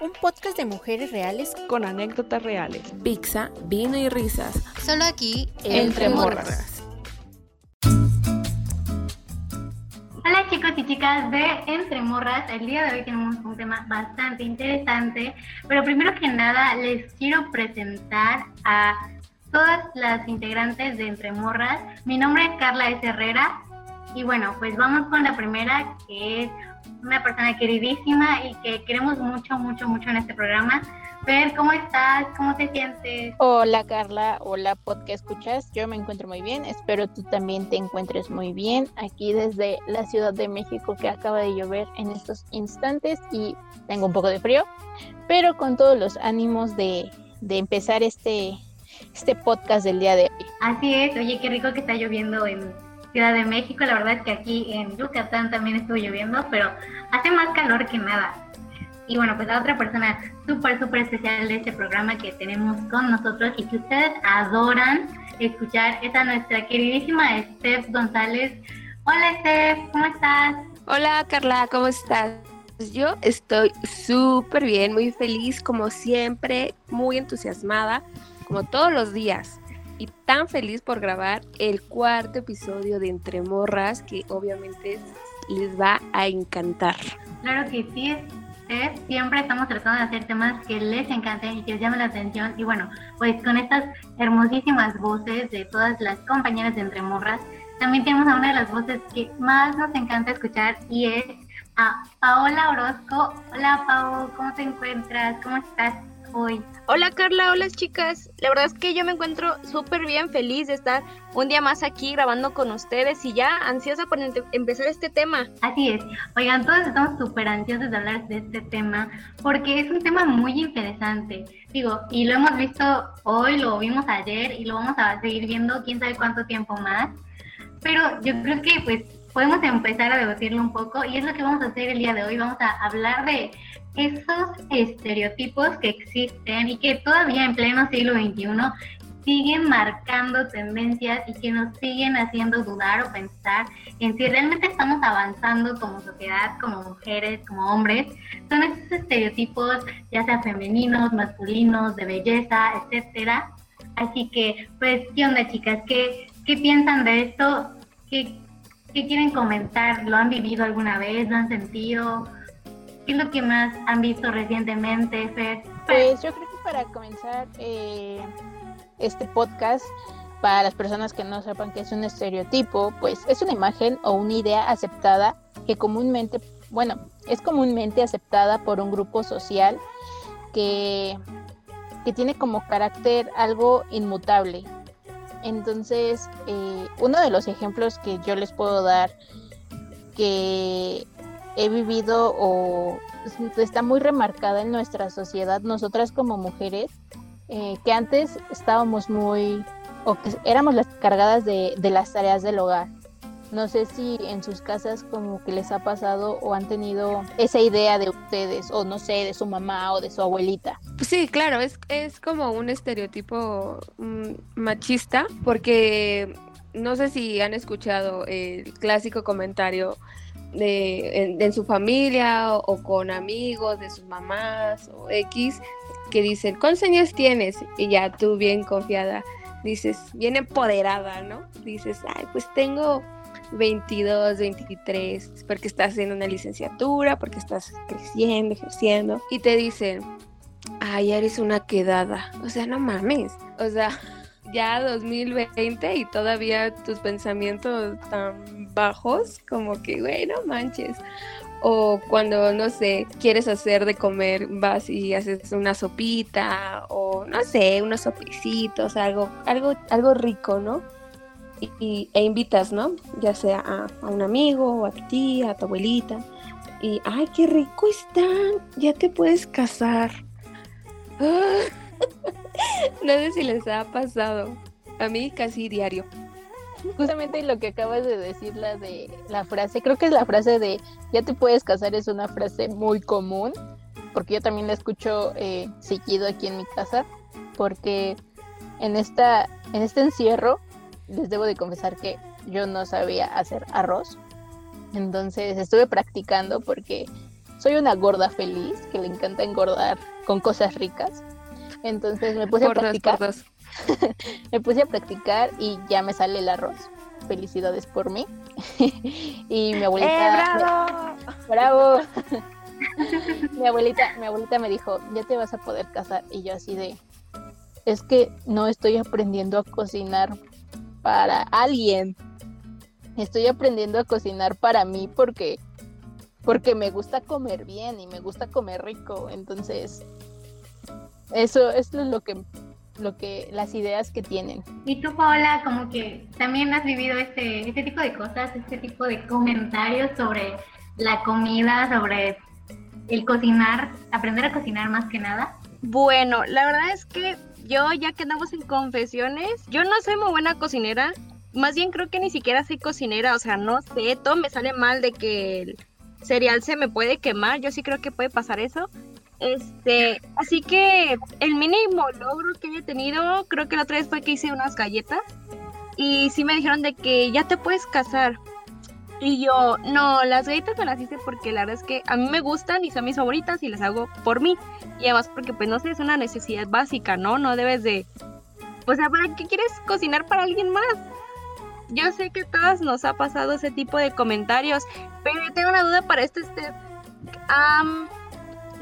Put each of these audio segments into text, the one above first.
un podcast de mujeres reales con anécdotas reales. Pizza, vino y risas. Solo aquí, entre, morras. Hola chicos y chicas de Entre Morras. El día de hoy tenemos un tema bastante interesante, pero primero que nada les quiero presentar a todas las integrantes de Entre Morras. Mi nombre es Carla S. Herrera y bueno, pues vamos con la primera que es una persona queridísima y que queremos mucho, mucho, mucho en este programa. Ver, ¿cómo estás? ¿Cómo te sientes? Hola Carla, hola podcast escuchas. Yo me encuentro muy bien, espero tú también te encuentres muy bien aquí desde la Ciudad de México que acaba de llover en estos instantes y tengo un poco de frío, pero con todos los ánimos de, de empezar este, este podcast del día de hoy. Así es, oye, qué rico que está lloviendo en Ciudad de México. La verdad es que aquí en Yucatán también estuvo lloviendo, pero hace más calor que nada. Y bueno, pues la otra persona súper, súper especial de este programa que tenemos con nosotros y que ustedes adoran escuchar es a nuestra queridísima Steph González. Hola Steph, ¿cómo estás? Hola Carla, ¿cómo estás? Yo estoy súper bien, muy feliz como siempre, muy entusiasmada, como todos los días y tan feliz por grabar el cuarto episodio de Entre Morras que obviamente les va a encantar. Claro que sí, siempre estamos tratando de hacer temas que les encanten y que les llamen la atención. Y bueno, pues con estas hermosísimas voces de todas las compañeras de Entre Morras, también tenemos a una de las voces que más nos encanta escuchar y es a Paola Orozco. Hola Pao, ¿cómo te encuentras? ¿Cómo estás? Hola Carla, hola chicas. La verdad es que yo me encuentro súper bien, feliz de estar un día más aquí grabando con ustedes y ya ansiosa por empezar este tema. Así es. Oigan, todos estamos súper ansiosos de hablar de este tema porque es un tema muy interesante. Digo, y lo hemos visto hoy, lo vimos ayer y lo vamos a seguir viendo quién sabe cuánto tiempo más. Pero yo creo que pues podemos empezar a debatirlo un poco y es lo que vamos a hacer el día de hoy. Vamos a hablar de esos estereotipos que existen y que todavía en pleno siglo XXI siguen marcando tendencias y que nos siguen haciendo dudar o pensar en si realmente estamos avanzando como sociedad, como mujeres, como hombres. Son esos estereotipos, ya sea femeninos, masculinos, de belleza, etcétera. Así que, pues, ¿qué onda, chicas? ¿Qué, qué piensan de esto? ¿Qué, ¿Qué quieren comentar? ¿Lo han vivido alguna vez? ¿Lo han sentido? ¿Qué es lo que más han visto recientemente, Fer? Pues yo creo que para comenzar eh, este podcast, para las personas que no sepan qué es un estereotipo, pues es una imagen o una idea aceptada que comúnmente, bueno, es comúnmente aceptada por un grupo social que, que tiene como carácter algo inmutable. Entonces, eh, uno de los ejemplos que yo les puedo dar que he vivido o está muy remarcada en nuestra sociedad, nosotras como mujeres, eh, que antes estábamos muy, o que éramos las cargadas de, de las tareas del hogar. No sé si en sus casas como que les ha pasado o han tenido esa idea de ustedes, o no sé, de su mamá o de su abuelita. Sí, claro, es, es como un estereotipo mm, machista, porque no sé si han escuchado el clásico comentario de, en, su familia o, con amigos de sus mamás o X que dicen, ¿cuántos años tienes? Y ya tú bien confiada dices, bien empoderada, ¿no? Dices, ay, pues tengo 22, 23, porque estás haciendo una licenciatura, porque estás creciendo, ejerciendo, y te dicen, ay, eres una quedada. O sea, no mames. O sea, ya 2020 y todavía tus pensamientos tan bajos como que, güey, no manches. O cuando, no sé, quieres hacer de comer, vas y haces una sopita o, no sé, unos sopicitos, algo, algo, algo rico, ¿no? Y, e invitas, ¿no? Ya sea a, un amigo a tu tía, a tu abuelita. Y, ay, qué rico están, ya te puedes casar. no sé si les ha pasado. A mí casi diario. Justamente lo que acabas de decir, la de la frase, creo que es la frase de ya te puedes casar, es una frase muy común, porque yo también la escucho eh, seguido aquí en mi casa, porque en, esta, en este encierro les debo de confesar que yo no sabía hacer arroz. Entonces estuve practicando porque soy una gorda feliz que le encanta engordar con cosas ricas. Entonces me puse a practicar. me puse a practicar y ya me sale el arroz. Felicidades por mí. y mi abuelita. ¡Eh, bravo! ¡Bravo! mi abuelita, mi abuelita me dijo, ya te vas a poder casar. Y yo así de, es que no estoy aprendiendo a cocinar para alguien. Estoy aprendiendo a cocinar para mí porque porque me gusta comer bien y me gusta comer rico. Entonces, eso, eso es lo que lo que las ideas que tienen. Y tú, Paola, como que también has vivido este, este tipo de cosas, este tipo de comentarios sobre la comida, sobre el cocinar, aprender a cocinar más que nada. Bueno, la verdad es que yo, ya que andamos en confesiones, yo no soy muy buena cocinera. Más bien creo que ni siquiera soy cocinera, o sea, no sé, todo me sale mal de que el cereal se me puede quemar, yo sí creo que puede pasar eso. Este, así que el mínimo logro que he tenido, creo que la otra vez fue que hice unas galletas y sí me dijeron de que ya te puedes casar. Y yo, no, las galletas me las hice porque la verdad es que a mí me gustan y son mis favoritas y las hago por mí. Y además porque pues no sé, es una necesidad básica, ¿no? No debes de... O sea, ¿para qué quieres cocinar para alguien más? Yo sé que a todas nos ha pasado ese tipo de comentarios, pero tengo una duda para este, este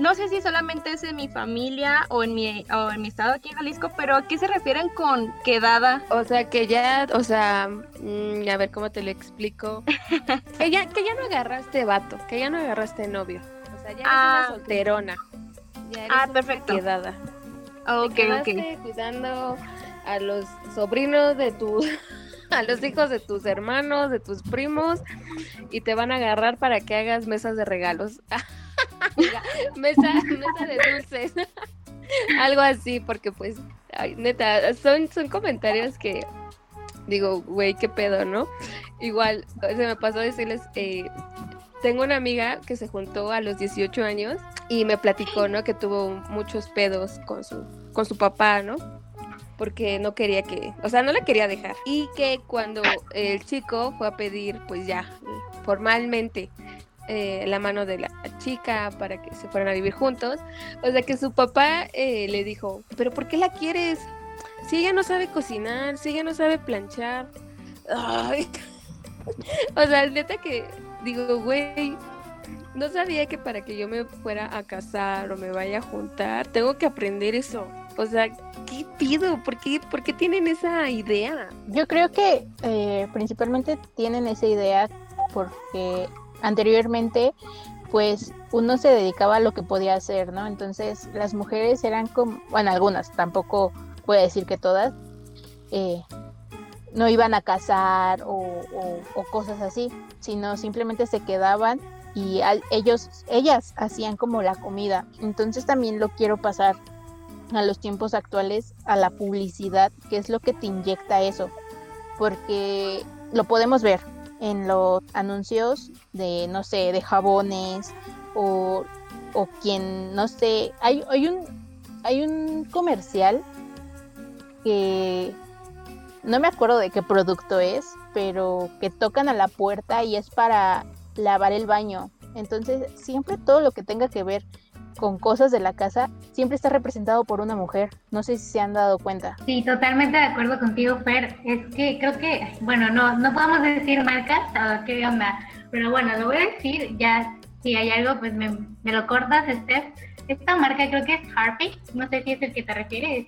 no sé si solamente es en mi familia o en mi, o en mi estado aquí en Jalisco, pero ¿a qué se refieren con quedada? O sea, que ya, o sea, mm, a ver cómo te lo explico. que, ya, que ya no agarraste vato, que ya no agarraste novio. O sea, ya eres Ah, una solterona. Ya eres Ah, una perfecto. quedada. Ok, Te ok. cuidando a los sobrinos de tus, a los hijos de tus hermanos, de tus primos, y te van a agarrar para que hagas mesas de regalos. mesa, mesa de dulces. Algo así, porque pues, neta, son, son comentarios que digo, güey, qué pedo, ¿no? Igual, se me pasó decirles, eh, tengo una amiga que se juntó a los 18 años y me platicó, ¿no? Que tuvo muchos pedos con su, con su papá, ¿no? Porque no quería que, o sea, no la quería dejar. Y que cuando el chico fue a pedir, pues ya, formalmente, eh, la mano de la chica para que se fueran a vivir juntos, o sea, que su papá eh, le dijo, pero ¿por qué la quieres? Si ella no sabe cocinar, si ella no sabe planchar. O sea, neta que digo, güey, no sabía que para que yo me fuera a casar o me vaya a juntar, tengo que aprender eso. O sea, ¿qué pido? ¿Por qué, por qué tienen esa idea? Yo creo que eh, principalmente tienen esa idea porque anteriormente pues uno se dedicaba a lo que podía hacer, ¿no? Entonces las mujeres eran como, bueno, algunas, tampoco voy a decir que todas, eh, no iban a casar o, o- cosas así, sino simplemente se quedaban y ellos, ellas hacían como la comida. Entonces también lo quiero pasar a los tiempos actuales, a la publicidad, que es lo que te inyecta eso, porque lo podemos ver en los anuncios de, no sé, de jabones o, o quien, no sé, hay, hay un hay un comercial que no me acuerdo de qué producto es, pero que tocan a la puerta y es para lavar el baño. Entonces, siempre todo lo que tenga que ver con cosas de la casa siempre está representado por una mujer. No sé si se han dado cuenta. Sí, totalmente de acuerdo contigo, Fer. Es que creo que, bueno, no, no podemos decir marcas o qué onda, pero bueno, lo voy a decir, ya si hay algo, pues me, me lo cortas, Steph. Esta marca creo que es Harpic, no sé si es el que te refieres,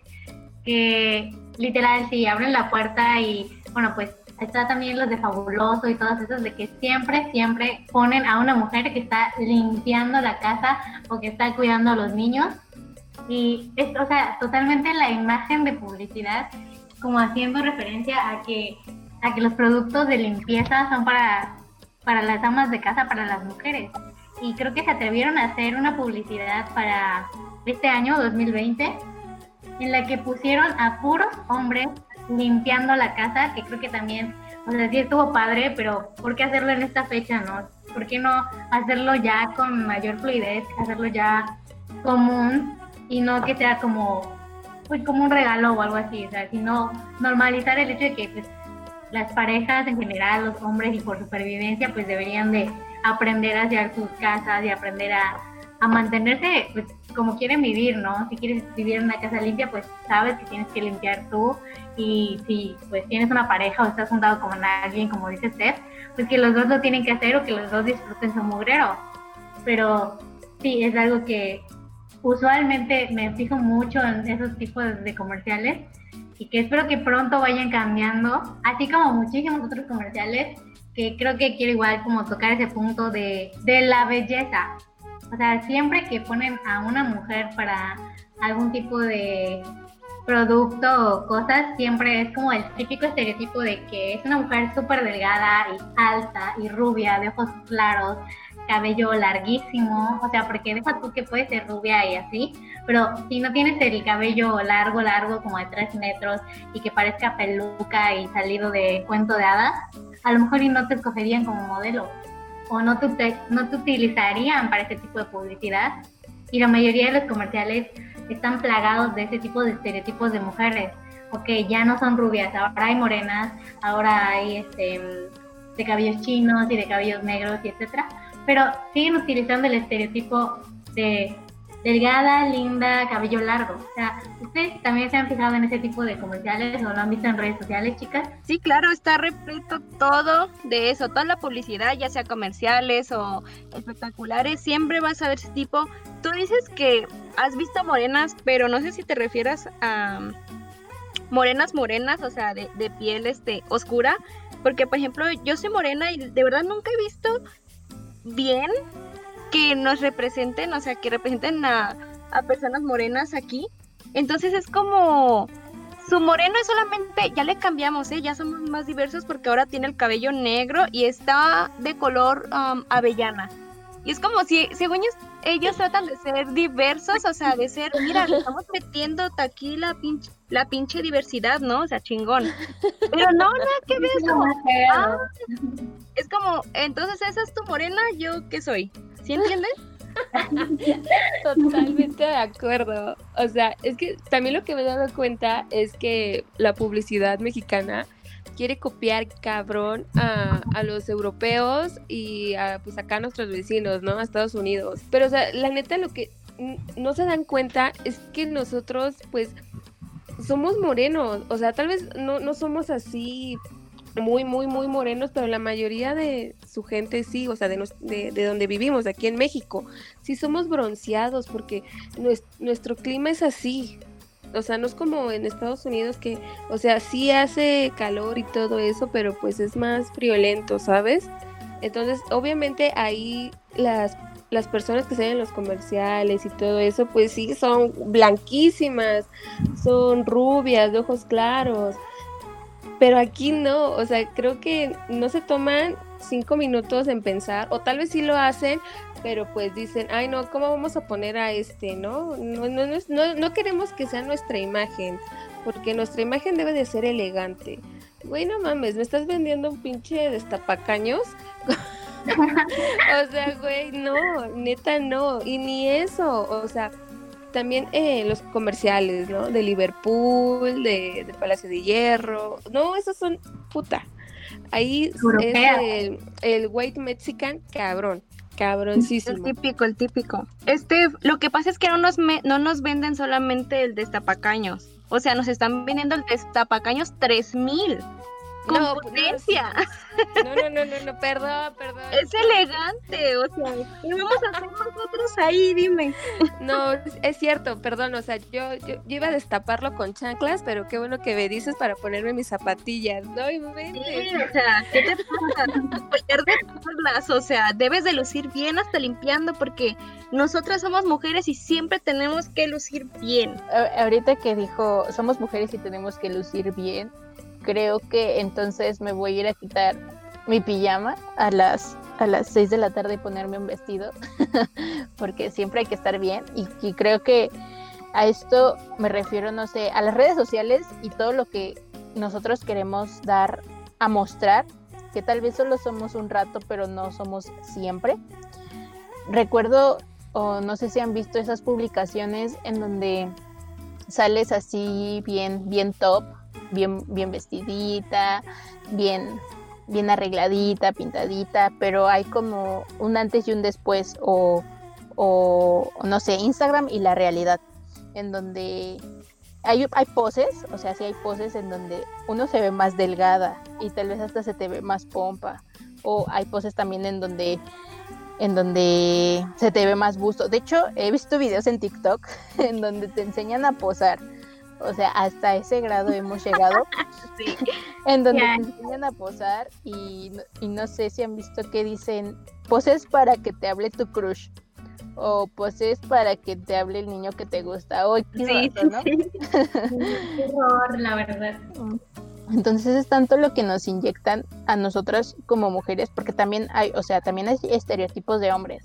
que literal, si abren la puerta y, bueno, pues está también los de Fabuloso y todos esos de que siempre, siempre ponen a una mujer que está limpiando la casa o que está cuidando a los niños. Y es, o sea, totalmente la imagen de publicidad, como haciendo referencia a que, a que los productos de limpieza son para, para las amas de casa, para las mujeres. Y creo que se atrevieron a hacer una publicidad para este año 2020 en la que pusieron a puros hombres limpiando la casa, que creo que también, o sea, sí estuvo padre, pero ¿por qué hacerlo en esta fecha, no? ¿Por qué no hacerlo ya con mayor fluidez, hacerlo ya común y no que sea como, pues como un regalo o algo así, o sea, sino normalizar el hecho de que pues, las parejas en general, los hombres y por supervivencia, pues deberían de aprender a hacer sus casas y aprender a, a mantenerse pues, como quieren vivir, ¿no? Si quieres vivir en una casa limpia, pues sabes que tienes que limpiar tú y si pues tienes una pareja o estás juntado con alguien, como dice Steph, pues que los dos lo tienen que hacer o que los dos disfruten su mugrero. Pero sí, es algo que usualmente me fijo mucho en esos tipos de comerciales y que espero que pronto vayan cambiando, así como muchísimos otros comerciales que creo que quiero igual como tocar ese punto de, de la belleza. O sea, siempre que ponen a una mujer para algún tipo de producto o cosas, siempre es como el típico estereotipo de que es una mujer súper delgada y alta y rubia, de ojos claros, cabello larguísimo, o sea, porque deja tú que puede ser rubia y así, pero si no tienes el cabello largo, largo, como de tres metros y que parezca peluca y salido de cuento de hadas, a lo mejor y no te escogerían como modelo o no te, no te utilizarían para ese tipo de publicidad. Y la mayoría de los comerciales están plagados de ese tipo de estereotipos de mujeres. Ok, ya no son rubias, ahora hay morenas, ahora hay este, de cabellos chinos y de cabellos negros y etcétera pero siguen utilizando el estereotipo de delgada, linda, cabello largo. O sea, ¿ustedes también se han fijado en ese tipo de comerciales o lo han visto en redes sociales, chicas? Sí, claro, está repleto todo de eso, toda la publicidad, ya sea comerciales o espectaculares, siempre vas a ver ese tipo. Tú dices que has visto morenas, pero no sé si te refieras a morenas morenas, o sea, de, piel este, oscura, porque por ejemplo yo soy morena y de verdad nunca he visto bien que nos representen, o sea, que representen a, personas morenas aquí. Entonces es como su moreno es solamente, ya le cambiamos, ¿eh? ya somos más diversos porque ahora tiene el cabello negro y está de color um, avellana. Y es como si, según ellos, tratan de ser diversos, o sea, de ser, mira, le estamos metiendo aquí la pinche, la pinche diversidad, ¿no? O sea, chingón. Pero no, nada que ver, ah, es como, entonces esa es tu morena, yo qué soy. ¿Sí entiendes? Totalmente de acuerdo. O sea, es que también lo que me he dado cuenta es que la publicidad mexicana quiere copiar cabrón a, a, los europeos y a, pues acá a nuestros vecinos, ¿no? A Estados Unidos. Pero, o sea, la neta lo que no se dan cuenta es que nosotros, pues, somos morenos. O sea, tal vez no, no somos así muy, muy, muy morenos, pero la mayoría de su gente sí, o sea, de, de, donde vivimos, aquí en México, sí somos bronceados porque nuestro clima es así, o sea, no es como en Estados Unidos que, o sea, sí hace calor y todo eso, pero pues es más friolento, ¿sabes? Entonces, obviamente ahí las, las personas que salen en los comerciales y todo eso, pues sí, son blanquísimas, son rubias, de ojos claros. Pero aquí no, o sea, creo que no se toman cinco minutos en pensar, o tal vez sí lo hacen, pero pues dicen, ay no, ¿cómo vamos a poner a este, no? No, no, no, no queremos que sea nuestra imagen, porque nuestra imagen debe de ser elegante. Güey, no mames, ¿me estás vendiendo un pinche destapacaños? o sea, güey, no, neta no, y ni eso, o sea, también eh, los comerciales, ¿no? De Liverpool, de, de Palacio de Hierro, no, esos son puta. Ahí es el, el white mexican cabrón. Cabroncísimo. El típico, el típico. Este, lo que pasa es que no nos, no nos venden solamente el destapacaños. O sea, nos están vendiendo el destapacaños 3000 con no, potencia. No, no, no, no, no, perdón, perdón. Es elegante, o sea, ¿qué vamos a hacer nosotros ahí? Dime. No, es cierto, perdón, o sea, yo, yo, iba a destaparlo con chanclas, pero qué bueno que me dices para ponerme mis zapatillas, ¿no? Y sí, o sea, ¿qué te pasa? o sea, debes de lucir bien hasta limpiando porque nosotras somos mujeres y siempre tenemos que lucir bien. Ahorita que dijo, somos mujeres y tenemos que lucir bien, creo que entonces me voy a ir a quitar mi pijama a las a las 6 de la tarde y ponerme un vestido porque siempre hay que estar bien. Y, creo que a esto me refiero no sé a las redes sociales y todo lo que nosotros queremos dar a mostrar que tal vez solo somos un rato pero no somos siempre. Recuerdo o no sé si han visto esas publicaciones en donde sales así bien bien top bien, bien vestidita, bien, bien arregladita, pintadita, pero hay como un antes y un después o, o no sé, Instagram y la realidad, en donde hay, hay poses, o sea, sí hay poses en donde uno se ve más delgada y tal vez hasta se te ve más pompa, o hay poses también en donde en donde se te ve más busto. De hecho, he visto videos en TikTok en donde te enseñan a posar o sea, hasta ese grado hemos llegado. En donde te enseñan a posar y, no sé si han visto que dicen, poses para que te hable tu crush. O poses para que te hable el niño que te gusta. Sí, ¿no? Qué horror, la verdad. Entonces es tanto lo que nos inyectan a nosotras como mujeres, porque también hay, o sea, también hay estereotipos de hombres.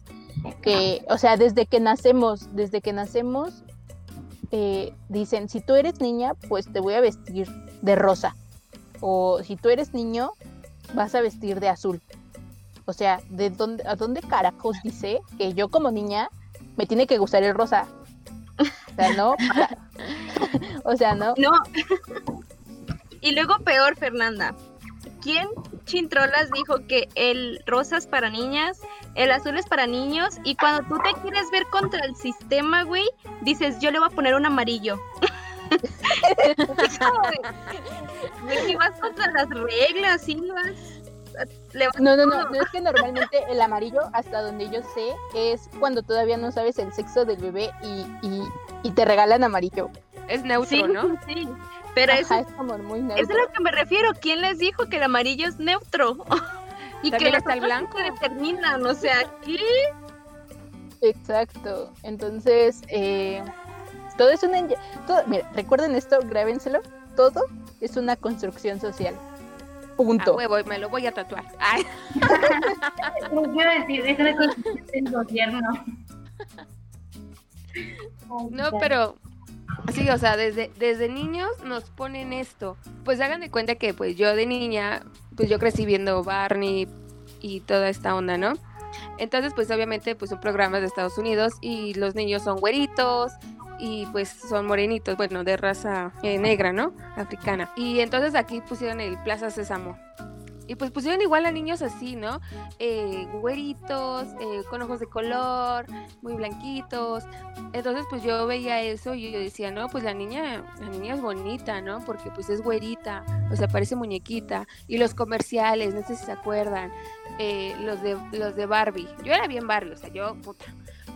Que, o sea, desde que nacemos, desde que nacemos, dicen, si tú eres niña, pues te voy a vestir de rosa. O si tú eres niño, vas a vestir de azul. O sea, ¿de dónde, ¿a dónde carajos dice que yo como niña me tiene que gustar el rosa? O sea, no. o sea, no. No. y luego peor, Fernanda. ¿Quién Chintrolas dijo que el rosa es para niñas, el azul es para niños y cuando tú te quieres ver contra el sistema, güey, dices, yo le voy a poner un amarillo. Si vas contra las reglas, sí vas... No, no, no, no es que normalmente el amarillo, hasta donde yo sé, es cuando todavía no sabes el sexo del bebé y, y, te regalan amarillo. Es neutro, ¿no? Sí. Pero eso, es como muy neutro. es a lo que me refiero. ¿Quién les dijo que el amarillo es neutro? y que está el blanco determinan, o sea, ¿qué? Exacto. Entonces, eh, todo es una. Todo, mira, recuerden esto, grábenselo. Todo es una construcción social. Punto. A huevo, me lo voy a tatuar. Ay. quiero decir, es una construcción del gobierno. No, pero Sí, o sea, desde, desde niños nos ponen esto. Pues hagan de cuenta que pues yo de niña, pues yo crecí viendo Barney y toda esta onda, ¿no? Entonces, pues obviamente pues son programas de Estados Unidos y los niños son güeritos y pues son morenitos, bueno, de raza eh, negra, ¿no? Africana. Y entonces aquí pusieron el Plaza Sésamo. Y pues pusieron igual a niños así, ¿no? Eh, güeritos, eh, con ojos de color, muy blanquitos. Entonces pues yo veía eso y yo decía, no, pues la niña, la niña es bonita, ¿no? Porque pues es güerita, o sea, parece muñequita. Y los comerciales, no sé si se acuerdan, eh, los, de, los de Barbie. Yo era bien Barbie, o sea, yo, puta,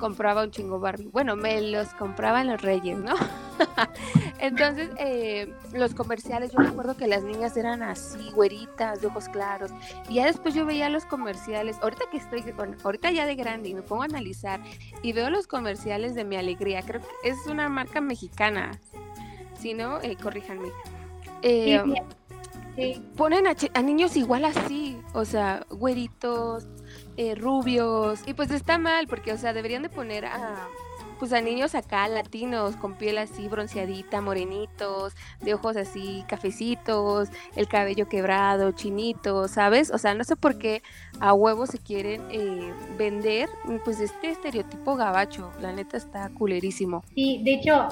compraba un chingo Barbie. Bueno, me los compraban los reyes, ¿no? Entonces, eh, los comerciales, yo recuerdo que las niñas eran así, güeritas, de ojos claros. Y ya después yo veía los comerciales, ahorita que estoy, bueno, ahorita ya de grande y me pongo a analizar y veo los comerciales de Mi Alegría, creo que es una marca mexicana. Si no, eh, corríjanme. Eh, Ponen a, a niños igual así, o sea, güeritos, eh, rubios. Y pues está mal, porque, o sea, deberían de poner a pues a niños acá latinos con piel así bronceadita, morenitos, de ojos así cafecitos, el cabello quebrado, chinito, ¿sabes? O sea, no sé por qué a huevos se quieren eh, vender pues este estereotipo gabacho, la neta está culerísimo. Sí, de hecho,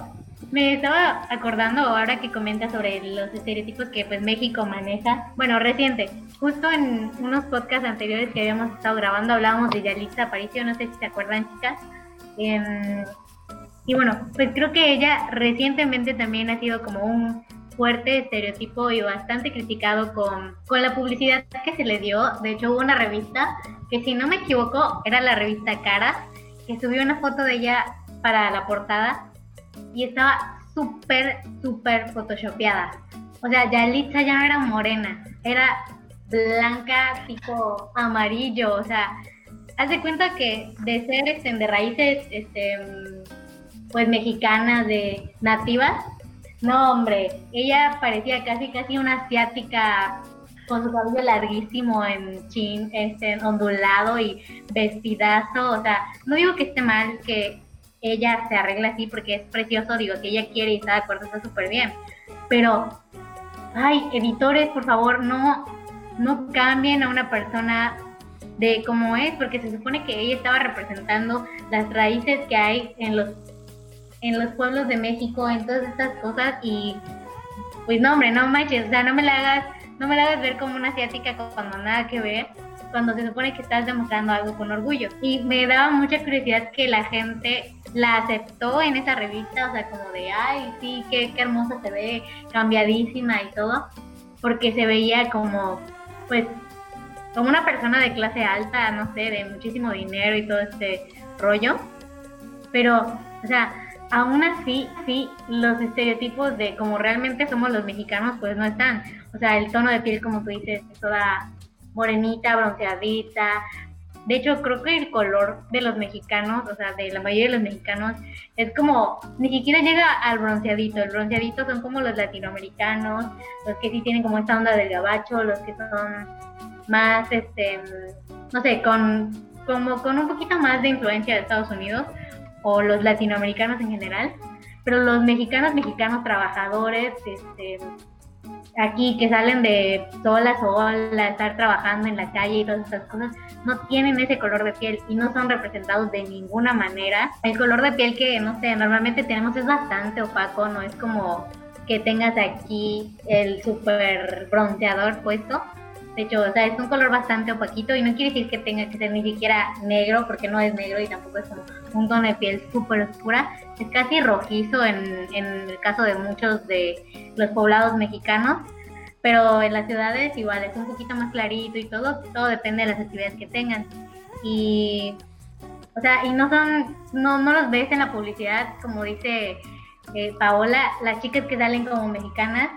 me estaba acordando ahora que comenta sobre los estereotipos que pues México maneja. Bueno, reciente. Justo en unos podcasts anteriores que habíamos estado grabando hablábamos de Yalitza Aparicio, no sé si se acuerdan chicas. Em, y bueno, pues creo que ella recientemente también ha sido como un fuerte estereotipo y bastante criticado con, con la publicidad que se le dio. De hecho, hubo una revista que si no me equivoco era la revista Cara, que subió una foto de ella para la portada y estaba súper, súper photoshopeada. O sea, Yalitza ya era morena, era blanca, tipo amarillo, o sea, haz de cuenta que de ser este, de raíces este, pues mexicanas, de nativas, no hombre, ella parecía casi casi una asiática con su cabello larguísimo en chin, este, ondulado y vestidazo, o sea, no digo que esté mal que ella se arregla así porque es precioso, digo que ella quiere y está de acuerdo, está súper bien. Pero, ay, editores, por favor, no, no cambien a una persona de cómo es, porque se supone que ella estaba representando las raíces que hay en los, en los pueblos de México, en todas estas cosas, y pues no, hombre, no manches, o sea, no me la hagas no me la hagas ver como una asiática cuando nada que ver, cuando se supone que estás demostrando algo con orgullo. Y me daba mucha curiosidad que la gente la aceptó en esa revista, o sea, como de, ay, sí, qué, qué hermosa se ve, cambiadísima y todo, porque se veía como, pues, como una persona de clase alta, no sé, de muchísimo dinero y todo este rollo. Pero, o sea, aún así, sí, los estereotipos de como realmente somos los mexicanos, pues no están. O sea, el tono de piel, como tú dices, toda morenita, bronceadita. De hecho, creo que el color de los mexicanos, o sea, de la mayoría de los mexicanos, es como, ni siquiera llega al bronceadito. El bronceadito son como los latinoamericanos, los que sí tienen como esta onda del gabacho, los que son más, este, no sé, con, como con un poquito más de influencia de Estados Unidos o los latinoamericanos en general. Pero los mexicanos, mexicanos trabajadores, este, aquí que salen de sol a sol a estar trabajando en la calle y todas esas cosas, no tienen ese color de piel y no son representados de ninguna manera. El color de piel que, no sé, normalmente tenemos es bastante opaco, no es como que tengas aquí el super bronceador puesto. De hecho, o sea, es un color bastante opaquito y no quiere decir que tenga que ser ni siquiera negro, porque no es negro y tampoco es como un tono de piel súper oscura. Es casi rojizo en, en el caso de muchos de los poblados mexicanos, pero en las ciudades igual es un poquito más clarito y todo, todo depende de las actividades que tengan. Y, o sea, y no son, no, no los ves en la publicidad, como dice eh, Paola, las chicas que salen como mexicanas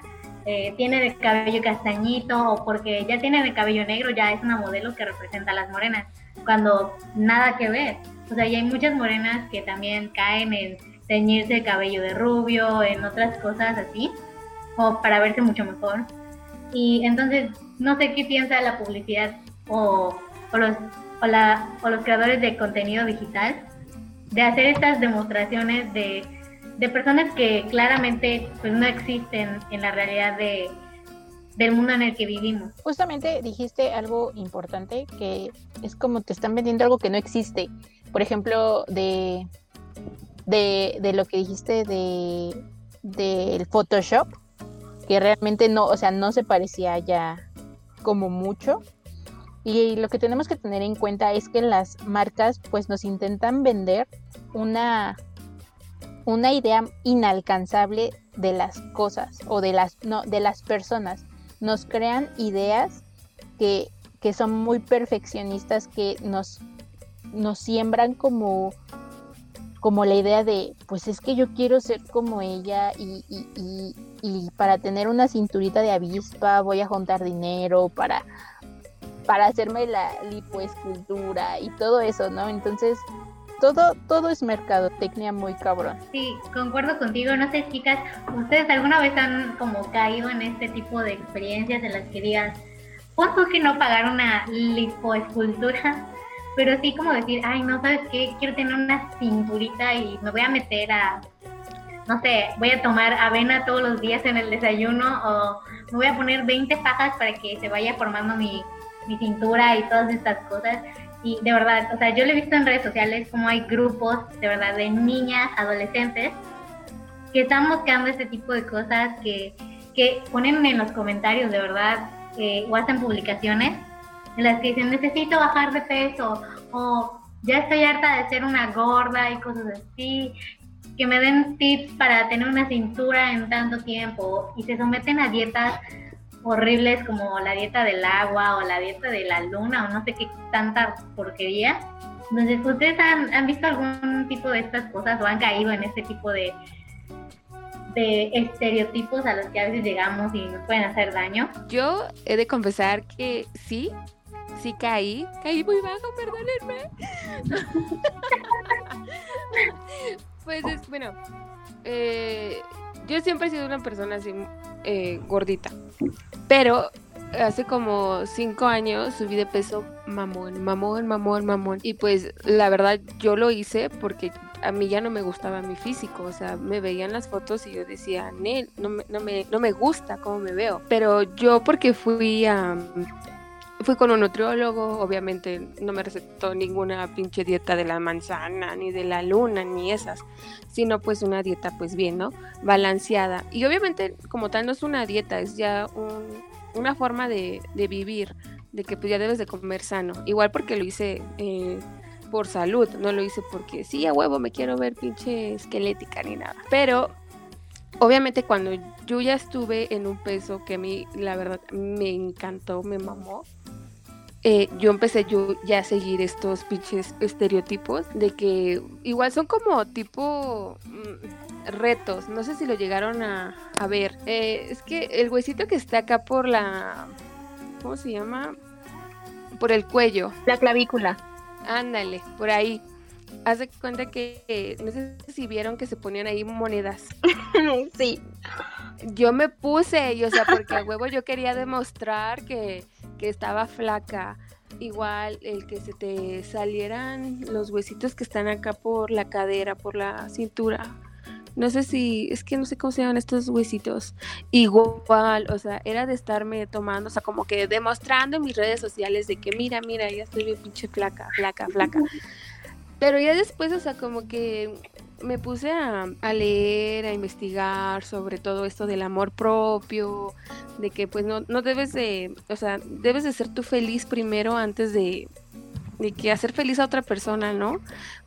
eh, tienen el cabello castañito o porque ya tienen el cabello negro, ya es una modelo que representa a las morenas, cuando nada que ver. O sea, y hay muchas morenas que también caen en teñirse el cabello de rubio, en otras cosas así, o para verse mucho mejor. Y entonces, no sé qué piensa la publicidad o, o los, o, la, o los creadores de contenido digital de hacer estas demostraciones de, de personas que claramente pues, no existen en la realidad de, del mundo en el que vivimos. Justamente dijiste algo importante que es como te están vendiendo algo que no existe. Por ejemplo, de, de, lo que dijiste de del Photoshop, que realmente no, o sea, no se parecía ya como mucho. Y lo que tenemos que tener en cuenta es que las marcas pues nos intentan vender una, una idea inalcanzable de las cosas o de las, no, de las personas. Nos crean ideas que, que son muy perfeccionistas, que nos, nos siembran como como la idea de, pues es que yo quiero ser como ella y, y, y, y, para tener una cinturita de avispa voy a juntar dinero para, para hacerme la lipoescultura y todo eso, ¿no? Entonces, todo, todo es mercadotecnia muy cabrón. Sí, concuerdo contigo. No sé, chicas, ¿ustedes alguna vez han como caído en este tipo de experiencias en las que digan, pon que no pagar una lipoescultura? pero sí como decir, ay, no, ¿sabes qué? Quiero tener una cinturita y me voy a meter a, no sé, voy a tomar avena todos los días en el desayuno o me voy a poner 20 fajas para que se vaya formando mi, mi cintura y todas estas cosas. Y de verdad, o sea, yo lo he visto en redes sociales como hay grupos, de verdad, de niñas, adolescentes, que están buscando este tipo de cosas, que, que ponen en los comentarios, de verdad, eh, o hacen publicaciones en las que dicen necesito bajar de peso o ya estoy harta de ser una gorda y cosas así, que me den tips para tener una cintura en tanto tiempo y se someten a dietas horribles como la dieta del agua o la dieta de la luna o no sé qué tanta porquería. Entonces, ¿ustedes han, han visto algún tipo de estas cosas o han caído en este tipo de, de estereotipos a los que a veces llegamos y nos pueden hacer daño? Yo he de confesar que sí, sí caí, caí muy bajo, perdónenme. pues es, bueno, eh, yo siempre he sido una persona así eh, gordita, pero hace como cinco años subí de peso mamón, mamón, mamón, mamón. Y pues la verdad yo lo hice porque a mí ya no me gustaba mi físico, o sea, me veían las fotos y yo decía, no me, no me, no me gusta cómo me veo. Pero yo porque fui a, Fui con un nutriólogo, obviamente no me recetó ninguna pinche dieta de la manzana, ni de la luna, ni esas, sino pues una dieta pues bien, ¿no? Balanceada. Y obviamente como tal no es una dieta, es ya un, una forma de, de, vivir, de que pues ya debes de comer sano. Igual porque lo hice eh, por salud, no lo hice porque sí, a huevo me quiero ver pinche esquelética ni nada. Pero obviamente cuando yo ya estuve en un peso que a mí la verdad me encantó, me mamó, eh, yo empecé yo ya a seguir estos pinches estereotipos de que igual son como tipo mm, retos, no sé si lo llegaron a, a ver, eh, es que el huesito que está acá por la, ¿cómo se llama? Por el cuello. La clavícula. Ándale, por ahí. Haz de cuenta que, no sé si vieron que se ponían ahí monedas. sí. Yo me puse, y, o sea, porque a huevo yo quería demostrar que, que estaba flaca. Igual el que se te salieran los huesitos que están acá por la cadera, por la cintura. No sé si, es que no sé cómo se llaman estos huesitos. Igual, o sea, era de estarme tomando, o sea, como que demostrando en mis redes sociales de que mira, mira, ya estoy bien pinche flaca, flaca, flaca. Pero ya después, o sea, como que me puse a, leer, a investigar sobre todo esto del amor propio, de que pues no, no debes de, o sea, debes de ser tú feliz primero antes de, de que hacer feliz a otra persona, ¿no?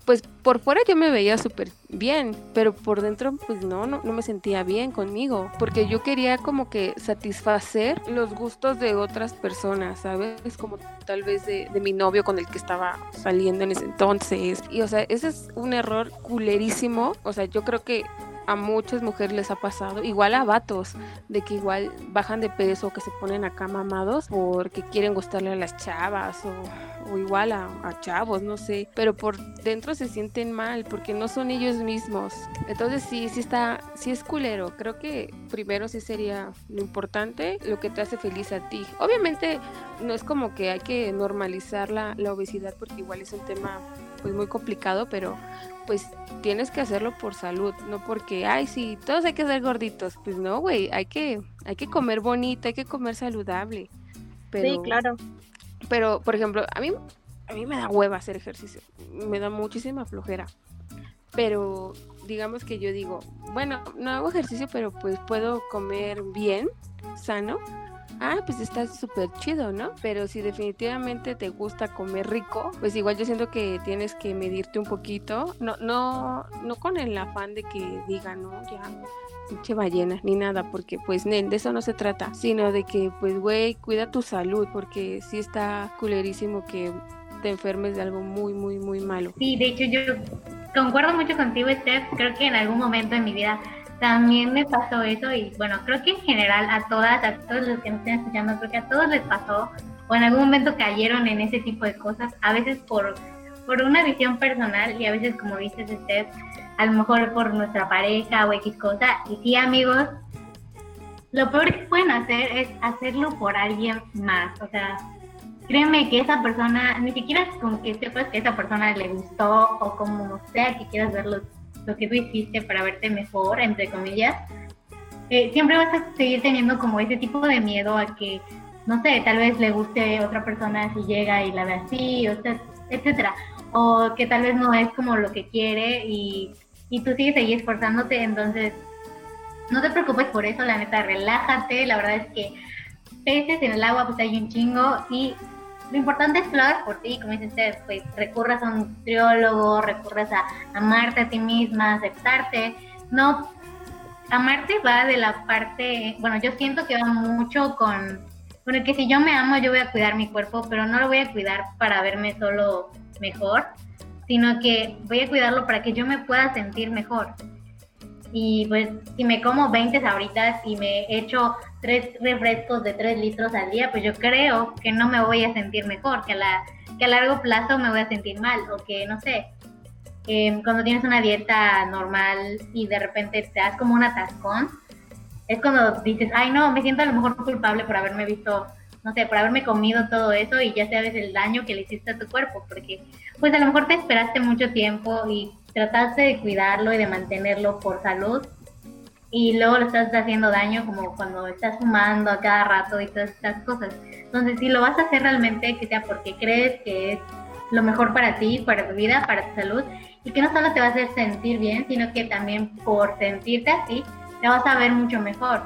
Pues por fuera yo me veía súper bien, pero por dentro pues no, no, no, me sentía bien conmigo, porque yo quería como que satisfacer los gustos de otras personas, ¿sabes? Como tal vez de, de mi novio con el que estaba saliendo en ese entonces. Y o sea, ese es un error culerísimo, o sea, yo creo que a muchas mujeres les ha pasado, igual a vatos, de que igual bajan de peso o que se ponen acá mamados porque quieren gustarle a las chavas o, igual a, chavos, no sé, pero por dentro se sienten mal porque no son ellos mismos. Entonces sí, sí está, sí es culero. Creo que primero sí sería lo importante, lo que te hace feliz a ti. Obviamente no es como que hay que normalizar la, la obesidad porque igual es un tema pues muy complicado, pero pues tienes que hacerlo por salud, no porque, ay, sí, todos hay que ser gorditos. Pues no, güey, hay que, hay que comer bonito, hay que comer saludable. Pero, sí, claro. Pero, por ejemplo, a mí, a mí me da hueva hacer ejercicio, me da muchísima flojera. Pero digamos que yo digo, bueno, no hago ejercicio, pero pues puedo comer bien, sano ah, pues está súper chido, ¿no? Pero si definitivamente te gusta comer rico, pues igual yo siento que tienes que medirte un poquito, no, no, no con el afán de que diga, no, ya, pinche ballena, ni nada, porque pues de eso no se trata, sino de que, pues, güey, cuida tu salud, porque sí está culerísimo que te enfermes de algo muy, muy, muy malo. Sí, de hecho yo concuerdo mucho contigo, Steph, creo que en algún momento en mi vida también me pasó eso y bueno, creo que en general a todas, a todos los que nos estén escuchando, creo que a todos les pasó o en algún momento cayeron en ese tipo de cosas, a veces por, por una visión personal y a veces como dices usted, a lo mejor por nuestra pareja o X cosa. Y sí amigos, lo peor que pueden hacer es hacerlo por alguien más, o sea, créeme que esa persona, ni siquiera con que sepas que esa persona le gustó o como sea que quieras verlo lo que tú hiciste para verte mejor, entre comillas, eh, siempre vas a seguir teniendo como ese tipo de miedo a que, no sé, tal vez le guste otra persona si llega y la ve así, o sea, etcétera. O que tal vez no es como lo que quiere y, y tú sigues ahí esforzándote, entonces no te preocupes por eso, la neta, relájate, la verdad es que peces en el agua pues hay un chingo y lo importante es hagas por ti, como dice usted, pues recurras a un nutriólogo, recurras a amarte a ti misma, aceptarte. No, amarte va de la parte, bueno, yo siento que va mucho con, el que si yo me amo, yo voy a cuidar mi cuerpo, pero no lo voy a cuidar para verme solo mejor, sino que voy a cuidarlo para que yo me pueda sentir mejor. Y pues si me como 20 sabritas y me echo tres refrescos de 3 litros al día, pues yo creo que no me voy a sentir mejor, que a, la, que a largo plazo me voy a sentir mal, o que no sé, em, cuando tienes una dieta normal y de repente te das como un atascón, es cuando dices, ay no, me siento a lo mejor culpable por haberme visto, no sé, por haberme comido todo eso y ya sabes el daño que le hiciste a tu cuerpo, porque pues a lo mejor te esperaste mucho tiempo y trataste de cuidarlo y de mantenerlo por salud y luego le estás haciendo daño como cuando estás fumando a cada rato y todas estas cosas. Entonces, si lo vas a hacer realmente, que sea porque crees que es lo mejor para ti, para tu vida, para tu salud, y que no solo te va a hacer sentir bien, sino que también por sentirte así, te vas a ver mucho mejor.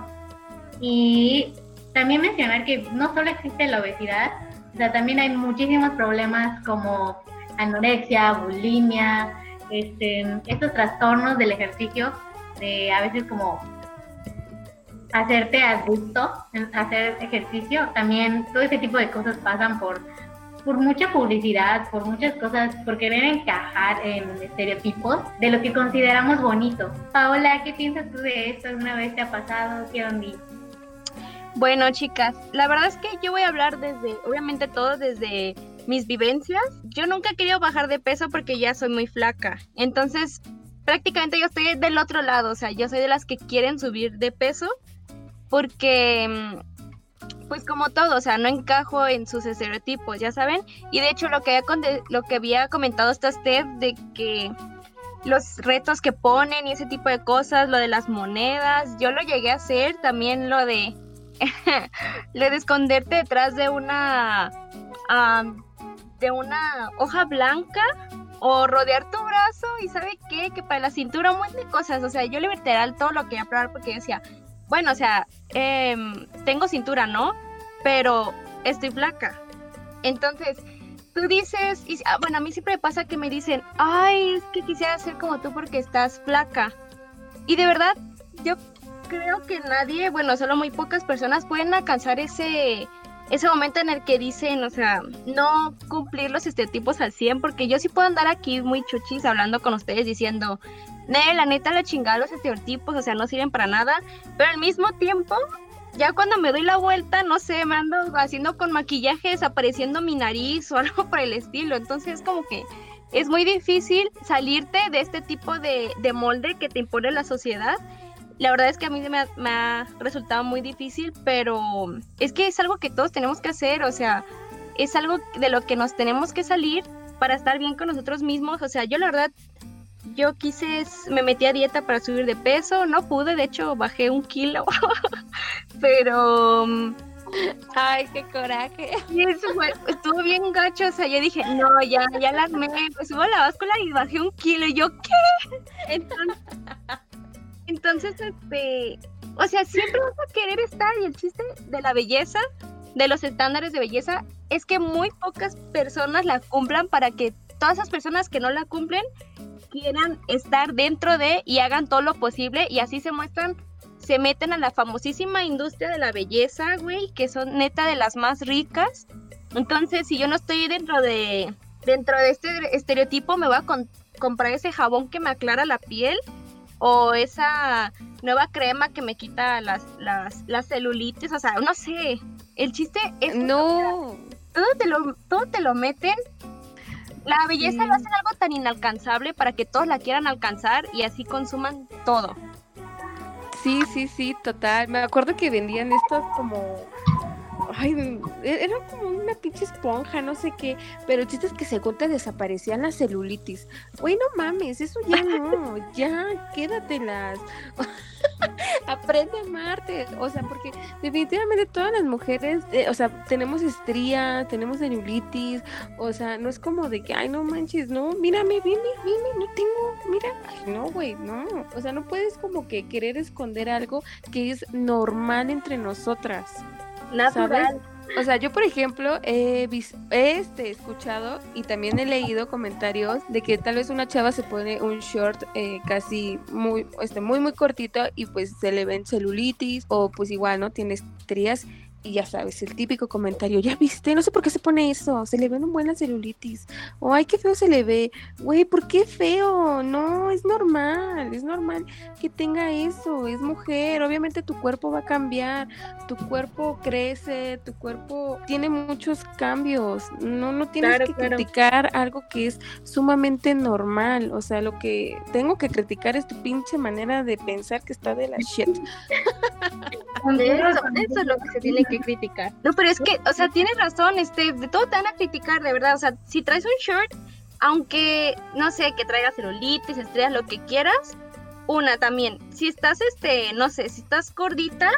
Y también mencionar que no solo existe la obesidad, o sea, también hay muchísimos problemas como anorexia, bulimia, este, estos trastornos del ejercicio, de a veces como hacerte gusto, hacer ejercicio, también todo ese tipo de cosas pasan por, por mucha publicidad, por muchas cosas, por querer encajar en estereotipos de lo que consideramos bonito. Paola, ¿qué piensas tú de esto? ¿Alguna vez te ha pasado? ¿Qué onda? Bueno, chicas, la verdad es que yo voy a hablar desde, obviamente todo desde mis vivencias. Yo nunca he querido bajar de peso porque ya soy muy flaca. Entonces, prácticamente yo estoy del otro lado, o sea, yo soy de las que quieren subir de peso porque mm, pues como todo, o sea, no encajo en sus estereotipos, ya saben. Y de hecho lo que había, lo que había comentado esta Steph de que los retos que ponen y ese tipo de cosas, lo de las monedas, yo lo llegué a hacer, también lo de lo de esconderte detrás de una de una hoja blanca o rodear tu brazo y sabe qué, que para la cintura un montón de cosas, o sea, yo literal todo lo quería probar porque decía, bueno, o sea, em, tengo cintura, ¿no? Pero estoy flaca. Entonces, tú dices, y, ah, bueno, a mí siempre me pasa que me dicen, ay, es que quisiera ser como tú porque estás flaca. Y de verdad, yo creo que nadie, bueno, solo muy pocas personas pueden alcanzar ese, ese momento en el que dicen, o sea, no cumplir los estereotipos al 100, porque yo sí puedo andar aquí muy chuchis hablando con ustedes diciendo, ne, la neta la chingada los estereotipos, o sea, no sirven para nada, pero al mismo tiempo, ya cuando me doy la vuelta, no sé, me ando haciendo con maquillaje desapareciendo mi nariz o algo por el estilo, entonces como que es muy difícil salirte de este tipo de, de molde que te impone la sociedad la verdad es que a mí me ha, resultado muy difícil, pero es que es algo que todos tenemos que hacer, o sea, es algo de lo que nos tenemos que salir para estar bien con nosotros mismos. O sea, yo la verdad, yo quise, me metí a dieta para subir de peso, no pude, de hecho bajé un kilo, pero... Ay, qué coraje. Y eso fue, estuvo bien gacho, o sea, yo dije, no, ya, ya la armé, pues subo la báscula y bajé un kilo, y yo, ¿qué? Entonces, entonces, este, o sea, siempre vas a querer estar y el chiste de la belleza, de los estándares de belleza, es que muy pocas personas la cumplan para que todas esas personas que no la cumplen quieran estar dentro de y hagan todo lo posible y así se muestran, se meten a la famosísima industria de la belleza, güey, que son neta de las más ricas. Entonces, si yo no estoy dentro de dentro de este estereotipo, me voy a comprar ese jabón que me aclara la piel o esa nueva crema que me quita las, las, las celulitis, o sea, no sé, el chiste es... No. Todo te lo, todo te lo meten. La belleza lo hacen algo tan inalcanzable para que todos la quieran alcanzar y así consuman todo. Sí, sí, sí, total. Me acuerdo que vendían estos como Ay, e-, era como una pinche esponja, no sé qué. Pero el chiste es que según te desaparecían las celulitis. Güey, no mames, eso ya no. ya, quédatelas. Aprende a amarte. O sea, porque definitivamente todas las mujeres, eh, o sea, tenemos estrías, tenemos celulitis. O sea, no es como de que, ay, no manches, no, mírame, vime, vime, no tengo, mira. Ay, no, güey, no. O sea, no puedes como que querer esconder algo que es normal entre nosotras. Natural. O sea, yo por ejemplo he, este, escuchado y también he leído comentarios de que tal vez una chava se pone un short eh, casi muy, este, muy, muy cortito y pues se le ven celulitis o pues igual, ¿no? Tiene estrías y ya sabes, el típico comentario, ya viste, no sé por qué se pone eso, se le ve un buena celulitis, o ay, qué feo se le ve, güey, ¿por qué feo? No, es normal, es normal que tenga eso, es mujer, obviamente tu cuerpo va a cambiar, tu cuerpo crece, tu cuerpo tiene muchos cambios, no, no tienes que criticar algo que es sumamente normal, o sea, lo que tengo que criticar es tu pinche manera de pensar que está de la shit. eso, eso es lo que se tiene que criticar. No, pero es que, o sea, tienes razón, este, de todo te van a criticar, de verdad. O sea, si traes un short, aunque, no sé, que traigas celulitis, estrellas, lo que quieras, una también, si estás, este, no sé, si estás gordita,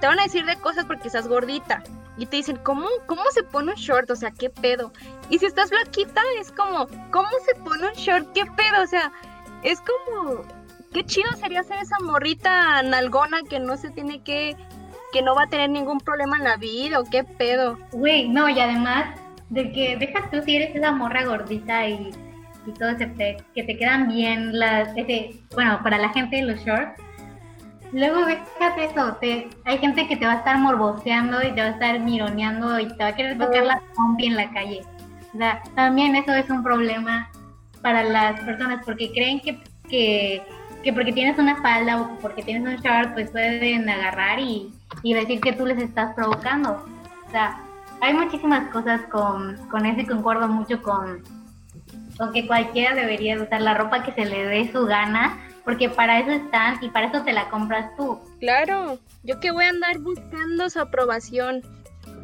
te van a decir de cosas porque estás gordita. Y te dicen, ¿cómo, ¿cómo se pone un short? O sea, ¿qué pedo? Y si estás flaquita, es como, ¿cómo se pone un short? ¿Qué pedo? O sea, es como, qué chido sería ser esa morrita nalgona que no se tiene que que no va a tener ningún problema en la vida o qué pedo. Güey, no, y además de que dejas tú si eres esa morra gordita y, y todo ese pe- que te quedan bien las, ese, bueno, para la gente los shorts. Luego déjate eso, te, hay gente que te va a estar morboseando y te va a estar mironeando y te va a querer tocar la pompi en la calle. O sea, también eso es un problema para las personas porque creen que, que, que porque tienes una falda o porque tienes un short, pues pueden agarrar y, y decir que tú les estás provocando. O sea, hay muchísimas cosas con, con eso y concuerdo mucho con, con que cualquiera debería usar la ropa que se le dé su gana, porque para eso están y para eso te la compras tú. Claro, yo que voy a andar buscando su aprobación.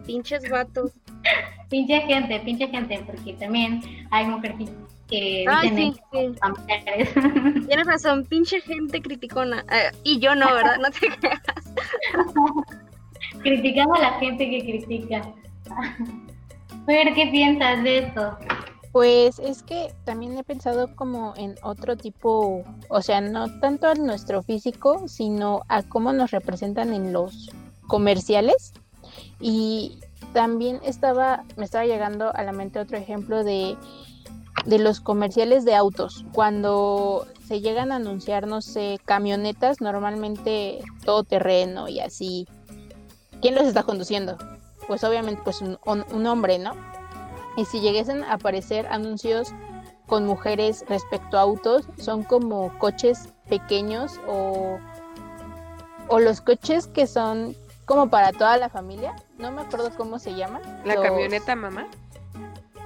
Pinches vatos. Pinche gente, pinche gente, porque también hay mujeres que Ay, dicen sí. Tienes razón, pinche gente criticona. Eh, y yo no, ¿verdad? No te creas. Criticando a la gente que critica. Pero, ¿qué piensas de esto? Pues es que también he pensado como en otro tipo, o sea, no tanto a nuestro físico, sino a cómo nos representan en los comerciales. Y también estaba, me estaba llegando a la mente otro ejemplo de, de los comerciales de autos. Cuando se llegan a anunciar, no sé, camionetas, normalmente todo terreno y así. ¿Quién los está conduciendo? Pues obviamente pues un, un- un hombre, ¿no? Y si lleguesen a aparecer anuncios con mujeres respecto a autos, son como coches pequeños o, o los coches que son como para toda la familia. No me acuerdo cómo se llaman. La Los- camioneta, mamá.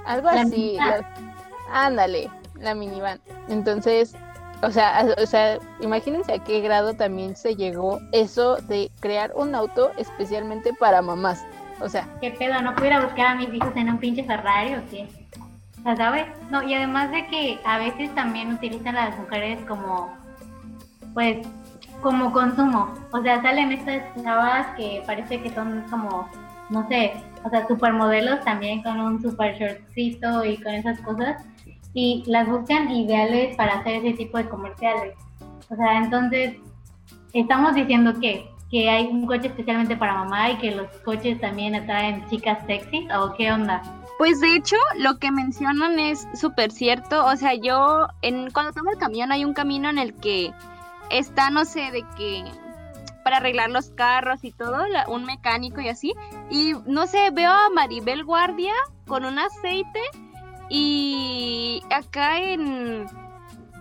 Algo La así. los- ándale, la minivan. Entonces, o sea, o sea, imagínense a qué grado también se llegó eso de crear un auto especialmente para mamás. O sea, ¿Qué pedo? ¿No pudiera buscar a mis hijos en un pinche Ferrari o qué? O ¿sabes? No, y además de que a veces también utilizan a las mujeres como, pues, como consumo. O sea, salen estas chavas que parece que son como, no sé, o sea, supermodelos también con un super shortcito y con esas cosas. Y las buscan ideales para hacer ese tipo de comerciales. O sea, entonces, estamos diciendo que que hay un coche especialmente para mamá y que los coches también atraen chicas sexy o qué onda Pues de hecho, lo que mencionan es súper cierto. O sea, yo, en, cuando tomo el camión, hay un camino en el que está, no sé, de que para arreglar los carros y todo, un mecánico y así. Y no sé, veo a Maribel Guardia con un aceite y acá en,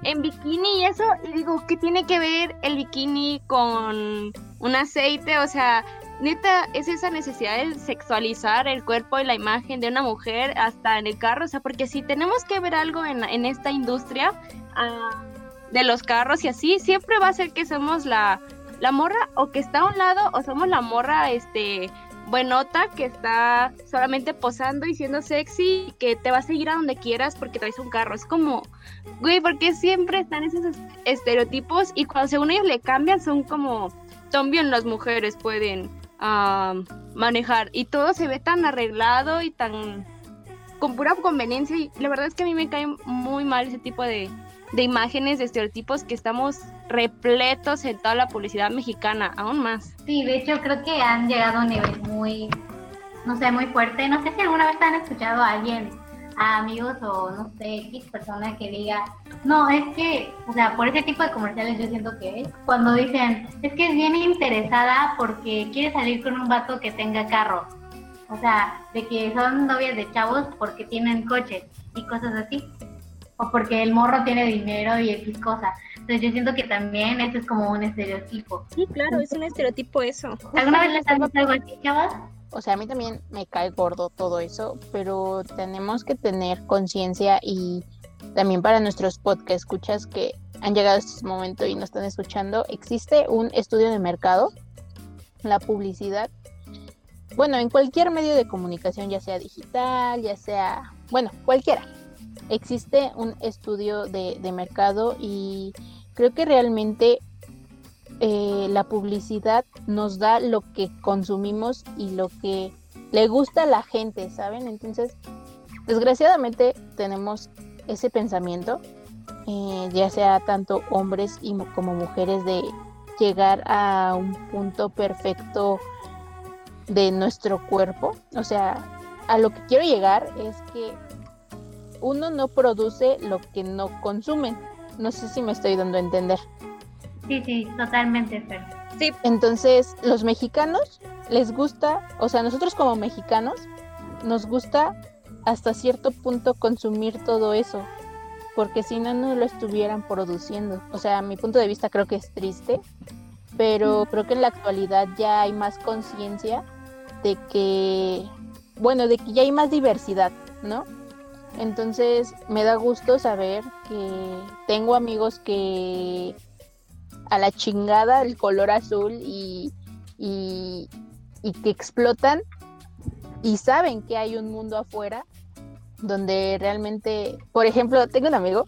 en bikini y eso. Y digo, ¿qué tiene que ver el bikini con un aceite? O sea, neta, es esa necesidad de sexualizar el cuerpo y la imagen de una mujer hasta en el carro, o sea, porque si tenemos que ver algo en, en esta industria ah, de los carros y así, siempre va a ser que somos la, la morra o que está a un lado o somos la morra, este, buenota que está solamente posando y siendo sexy y que te va a seguir a donde quieras porque traes un carro. Es como, güey, porque siempre están esos es- estereotipos y cuando según ellos le cambian son como también las mujeres pueden ah, manejar. Y todo se ve tan arreglado y tan con pura conveniencia. Y la verdad es que a mí me cae muy mal ese tipo de, de imágenes, de estereotipos que estamos repletos en toda la publicidad mexicana, aún más. sí de hecho creo que han llegado a un nivel muy no sé muy fuerte no sé si alguna vez han escuchado a alguien a amigos o no sé X persona que diga no es que o sea por ese tipo de comerciales yo siento que es cuando dicen es que es bien interesada porque quiere salir con un vato que tenga carro O sea, de que son novias de chavos porque tienen coches y cosas así. O porque el morro tiene dinero y X cosa. Entonces yo siento que también eso es como un estereotipo. Sí, claro, es un estereotipo eso. ¿Alguna vez les han visto algo así, chavas? O sea, a mí también me cae gordo todo eso, pero tenemos que tener conciencia y también para nuestros podcast escuchas que han llegado a este momento y nos están escuchando, existe un estudio de mercado, la publicidad, bueno, en cualquier medio de comunicación, ya sea digital, ya sea, bueno, cualquiera, existe un estudio de, de mercado y creo que realmente eh, la publicidad nos da lo que consumimos y lo que le gusta a la gente, ¿saben? Entonces, desgraciadamente tenemos ese pensamiento, eh, ya sea tanto hombres y mo- como mujeres, de llegar a un punto perfecto de nuestro cuerpo. O sea, a lo que quiero llegar es que uno no produce lo que no consume. No sé si me estoy dando a entender. Sí, sí, totalmente, Fer. Sí, Entonces, los mexicanos les gusta, o sea, nosotros como mexicanos nos gusta hasta cierto punto consumir todo eso, porque si no, no lo estuvieran produciendo. O sea, a mi punto de vista creo que es triste, pero creo que en la actualidad ya hay más conciencia de que, bueno, de que ya hay más diversidad, ¿no? Entonces me da gusto saber que tengo amigos que a la chingada el color azul y, y, y que explotan y saben que hay un mundo afuera donde realmente, por ejemplo, tengo un amigo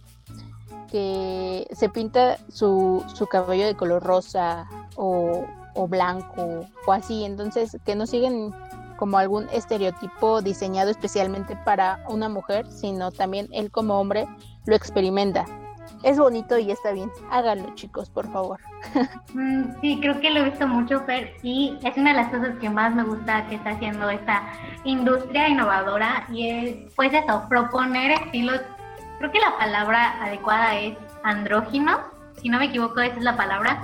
que se pinta su, su cabello de color rosa o, o blanco o así, entonces que no siguen como algún estereotipo diseñado especialmente para una mujer, sino también él como hombre lo experimenta. Es bonito y está bien. Háganlo, chicos, por favor. Mm, sí, creo que lo he visto mucho, Fer, y es una de las cosas que más me gusta que está haciendo esta industria innovadora y es, pues eso, proponer estilos. Creo que la palabra adecuada es andrógino, si no me equivoco, esa es la palabra,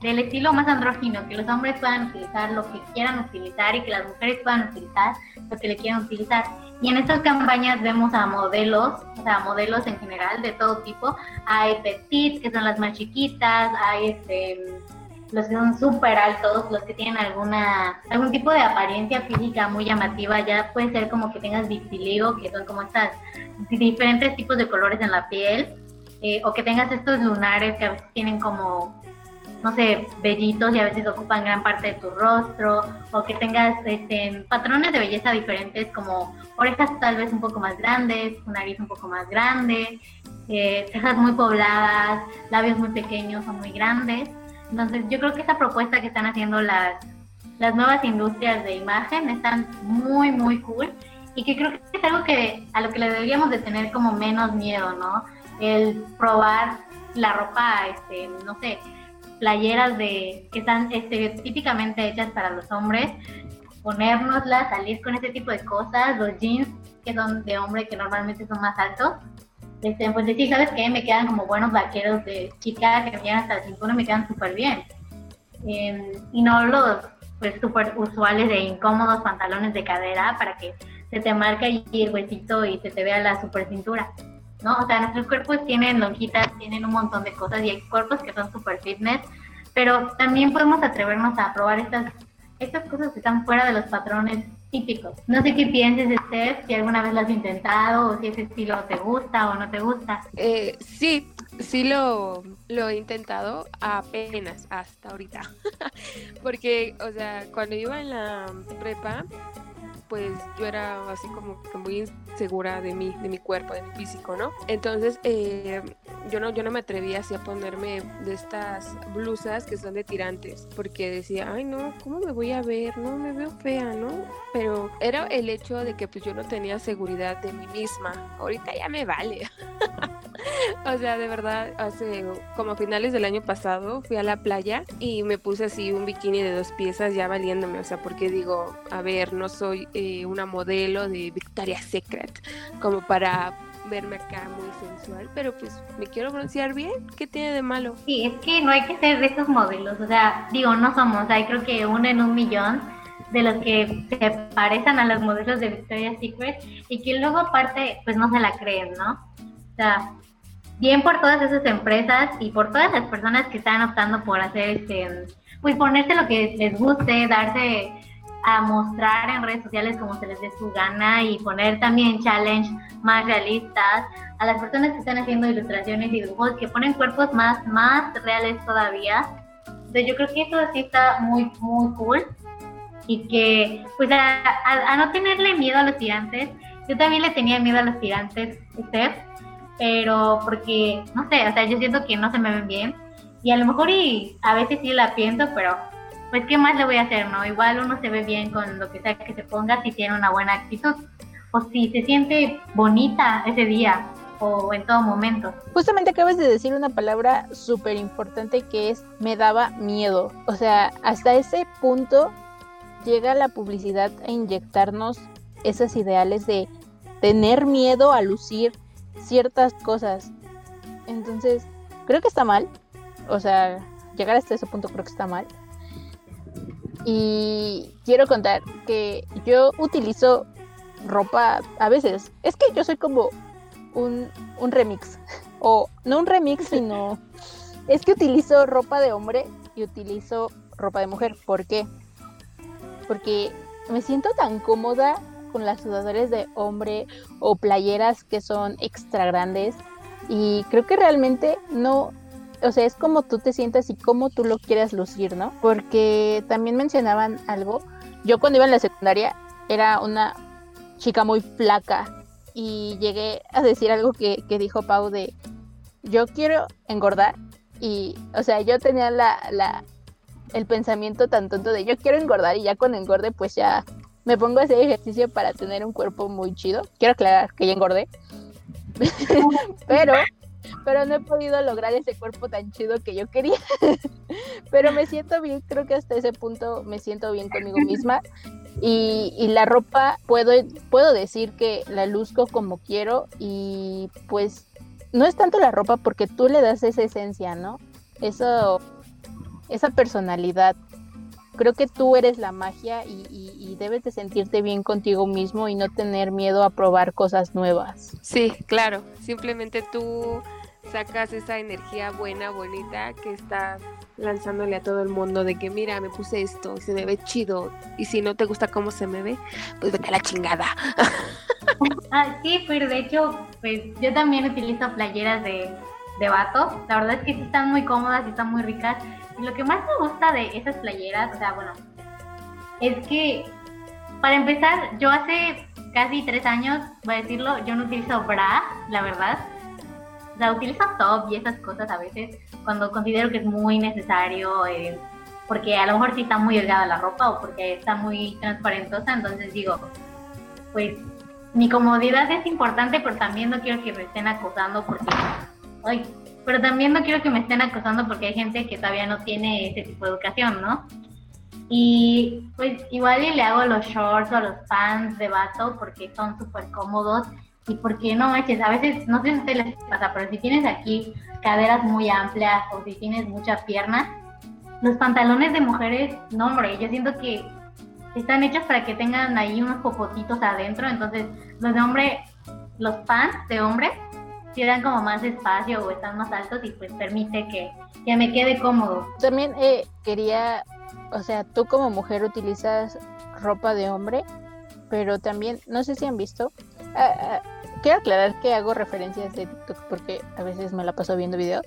del estilo más andrógino, que los hombres puedan utilizar lo que quieran utilizar y que las mujeres puedan utilizar lo que le quieran utilizar. Y en estas campañas vemos a modelos, o sea, modelos en general de todo tipo. Hay petites, que son las más chiquitas, hay este, los que son súper altos, los que tienen alguna algún tipo de apariencia física muy llamativa. Ya puede ser como que tengas vitiligo, que son como estas diferentes tipos de colores en la piel. Eh, o que tengas estos lunares que a veces tienen como no sé, vellitos y a veces ocupan gran parte de tu rostro, o que tengas este, patrones de belleza diferentes como orejas tal vez un poco más grandes, una nariz un poco más grande, eh, cejas muy pobladas, labios muy pequeños o muy grandes. Entonces yo creo que esa propuesta que están haciendo las, las nuevas industrias de imagen están muy, muy cool y que creo que es algo que a lo que le deberíamos de tener como menos miedo, ¿no? El probar la ropa, este, no sé, playeras de que están estereotípicamente hechas para los hombres, ponérnoslas, salir con ese tipo de cosas, los jeans que son de hombre que normalmente son más altos. Este, pues decir, ¿sabes qué? Me quedan como buenos vaqueros de chica que me llegan hasta el cinturón, me quedan súper bien. Eh, y no los pues súper usuales de incómodos pantalones de cadera para que se te marque allí el huesito y se te vea la super cintura. ¿No? O sea, nuestros cuerpos tienen lonjitas, tienen un montón de cosas y hay cuerpos que son super fitness, pero también podemos atrevernos a probar estas, estas cosas que están fuera de los patrones típicos. No sé qué pienses, Steph, si alguna vez lo has intentado o si ese estilo te gusta o no te gusta. Eh, sí, sí lo, lo he intentado apenas hasta ahorita. Porque, o sea, cuando iba en la prepa, pues yo era así como muy insegura de mí, de mi cuerpo, de mi físico, ¿no? Entonces eh, yo no, yo no me atrevía así a ponerme de estas blusas que son de tirantes, porque decía, ay no, ¿cómo me voy a ver? No, me veo fea, ¿no? Pero era el hecho de que pues yo no tenía seguridad de mí misma. Ahorita ya me vale. o sea, de verdad, hace como finales del año pasado fui a la playa y me puse así un bikini de dos piezas ya valiéndome, o sea, porque digo, a ver, no soy una modelo de Victoria's Secret como para verme acá muy sensual, pero pues me quiero broncear bien, ¿qué tiene de malo? Sí, es que no hay que ser de esos modelos, o sea, digo, no somos, hay creo que uno en un millón de los que se parecen a los modelos de Victoria's Secret y que luego aparte pues no se la creen, ¿no? O sea, bien por todas esas empresas y por todas las personas que están optando por hacer este, pues ponerse lo que les guste, darse a mostrar en redes sociales como se les dé su gana y poner también challenge más realistas a las personas que están haciendo ilustraciones y dibujos que ponen cuerpos más, más reales todavía. Entonces yo creo que eso sí está muy, muy cool y que pues a, a, a no tenerle miedo a los gigantes, yo también le tenía miedo a los gigantes, Steph, pero porque, no sé, o sea, yo siento que no se me ven bien y a lo mejor y a veces sí la pienso, pero pues qué más le voy a hacer, ¿no? Igual uno se ve bien con lo que sea que se ponga si tiene una buena actitud o si se siente bonita ese día o en todo momento. Justamente acabas de decir una palabra súper importante que es me daba miedo. O sea, hasta ese punto llega la publicidad a inyectarnos esos ideales de tener miedo a lucir ciertas cosas. Entonces, creo que está mal. O sea, llegar hasta ese punto creo que está mal. Y quiero contar que yo utilizo ropa a veces. Es que yo soy como un, un remix. O no un remix, sino... Es que utilizo ropa de hombre y utilizo ropa de mujer. ¿Por qué? Porque me siento tan cómoda con las sudaderas de hombre o playeras que son extra grandes y creo que realmente no, o sea, es como tú te sientas y como tú lo quieras lucir, ¿no? Porque también mencionaban algo, yo cuando iba en la secundaria era una chica muy flaca y llegué a decir algo que, que dijo Pau de, yo quiero engordar y, o sea, yo tenía la, la, el pensamiento tan tonto de yo quiero engordar y ya con engorde pues ya me pongo a hacer ejercicio para tener un cuerpo muy chido. Quiero aclarar que ya engordé. pero, pero no he podido lograr ese cuerpo tan chido que yo quería. pero me siento bien, creo que hasta ese punto me siento bien conmigo misma. Y, y, la ropa puedo, puedo decir que la luzco como quiero y pues no es tanto la ropa porque tú le das esa esencia, ¿no? Eso, esa personalidad creo que tú eres la magia y, debes de sentirte bien contigo mismo y no tener miedo a probar cosas nuevas. Sí, claro, simplemente tú sacas esa energía buena, bonita que estás lanzándole a todo el mundo de que mira, me puse esto y se me ve chido y si no te gusta cómo se me ve, pues vete a la chingada. Ah, sí, pero de hecho, pues yo también utilizo playeras de, de vato. La verdad es que sí están muy cómodas y están muy ricas lo que más me gusta de esas playeras, o sea, bueno, es que para empezar, yo hace casi tres años, voy a decirlo, yo no utilizo bra, la verdad. O sea, utilizo top y esas cosas a veces cuando considero que es muy necesario, eh, porque a lo mejor sí está muy delgada la ropa o porque está muy transparentosa, entonces digo, pues mi comodidad es importante, pero también no quiero que me estén acosando porque, ay, pero también no quiero que me estén acosando porque hay gente que todavía no tiene ese tipo de educación, ¿no? Y pues igual le hago los shorts o los pants de vato porque son súper cómodos y porque no manches, a veces, no sé si a les pasa, pero si tienes aquí caderas muy amplias o si tienes mucha pierna, los pantalones de mujeres, no hombre, yo siento que están hechos para que tengan ahí unos popotitos adentro, entonces los de hombre, los pants de hombre si dan como más espacio o están más altos y pues permite que, que me quede cómodo. También eh, quería, o sea, tú como mujer utilizas ropa de hombre, pero también, no sé si han visto, ah, ah, quiero aclarar que hago referencias de TikTok porque a veces me la paso viendo videos.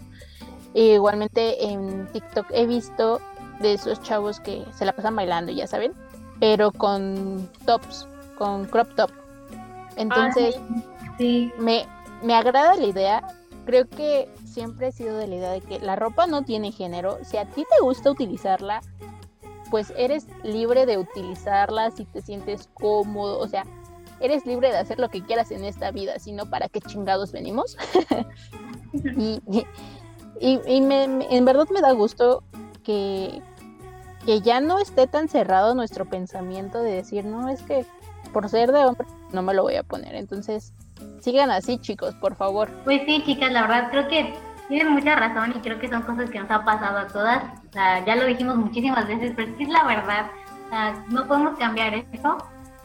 igualmente en TikTok he visto de esos chavos que se la pasan bailando, ya saben, pero con tops, con crop top. Entonces, ah, sí. me, me agrada la idea. Creo que siempre he sido de la idea de que la ropa no tiene género. Si a ti te gusta utilizarla, pues eres libre de utilizarla si te sientes cómodo. O sea, eres libre de hacer lo que quieras en esta vida, sino para qué chingados venimos. y, me, en verdad me da gusto que, que ya no esté tan cerrado nuestro pensamiento de decir, no, es que por ser de hombre no me lo voy a poner. Entonces, sigan así, chicos, por favor. Pues sí, chicas, la verdad creo que tienen mucha razón y creo que son cosas que nos ha pasado a todas. Ya lo dijimos muchísimas veces, pero es la verdad. No podemos cambiar eso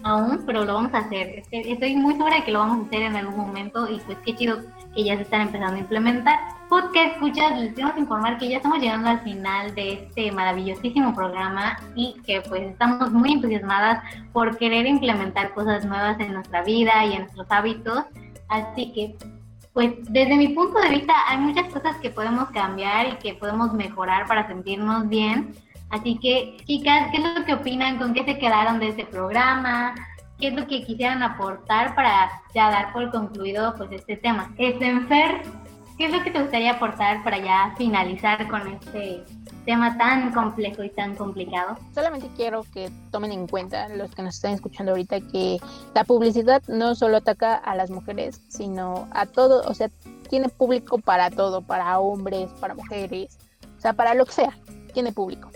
aún, pero lo vamos a hacer. Estoy muy segura de que lo vamos a hacer en algún momento y pues qué chido que ya se están empezando a implementar. Podcast escuchas, les queremos informar que ya estamos llegando al final de este maravillosísimo programa y que pues estamos muy entusiasmadas por querer implementar cosas nuevas en nuestra vida y en nuestros hábitos. Así que pues desde mi punto de vista hay muchas cosas que podemos cambiar y que podemos mejorar para sentirnos bien. Así que, chicas, ¿qué es lo que opinan? ¿Con qué se quedaron de este programa? ¿Qué es lo que quisieran aportar para ya dar por concluido pues este tema? Este, Fer, ¿qué es lo que te gustaría aportar para ya finalizar con este tema tan complejo y tan complicado? Solamente quiero que tomen en cuenta los que nos están escuchando ahorita que la publicidad no solo ataca a las mujeres, sino a todo, o sea, tiene público para todo, para hombres, para mujeres, o sea, para lo que sea, tiene público.